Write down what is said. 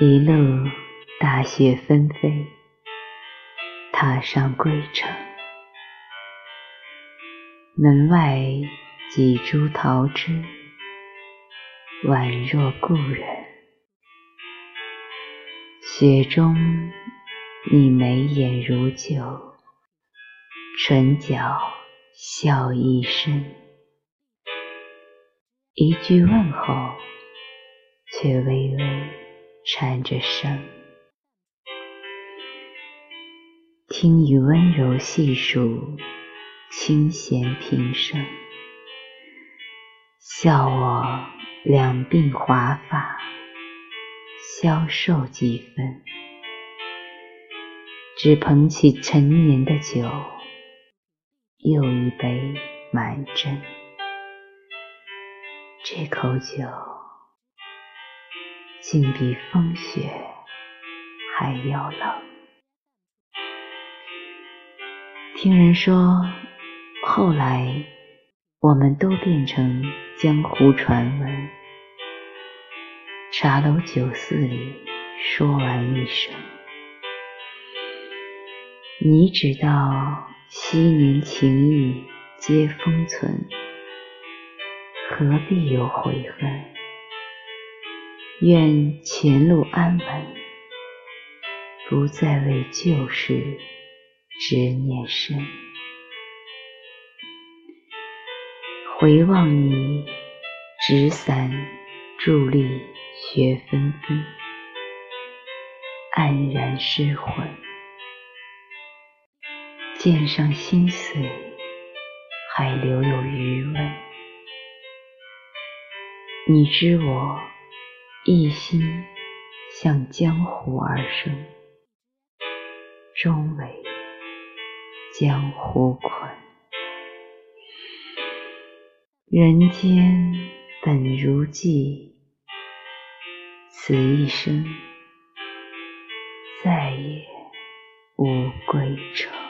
一路大雪纷飞，踏上归程。门外几株桃枝，宛若故人。雪中，你眉眼如旧，唇角笑意深。一句问候，却微微颤着声。听雨温柔细数，清闲平生，笑我两鬓华发，消瘦几分。只捧起陈年的酒，又一杯满斟。这口酒，竟比风雪还要冷。听人说，后来我们都变成江湖传闻。茶楼酒肆里说完一生，你只道昔年情谊皆封存。何必有悔恨？愿前路安稳，不再为旧事执念深。回望你执伞伫立雪纷纷，黯然失魂。剑上心碎，还留有余温。你知我一心向江湖而生，终为江湖困。人间本如寄，此一生再也无归程。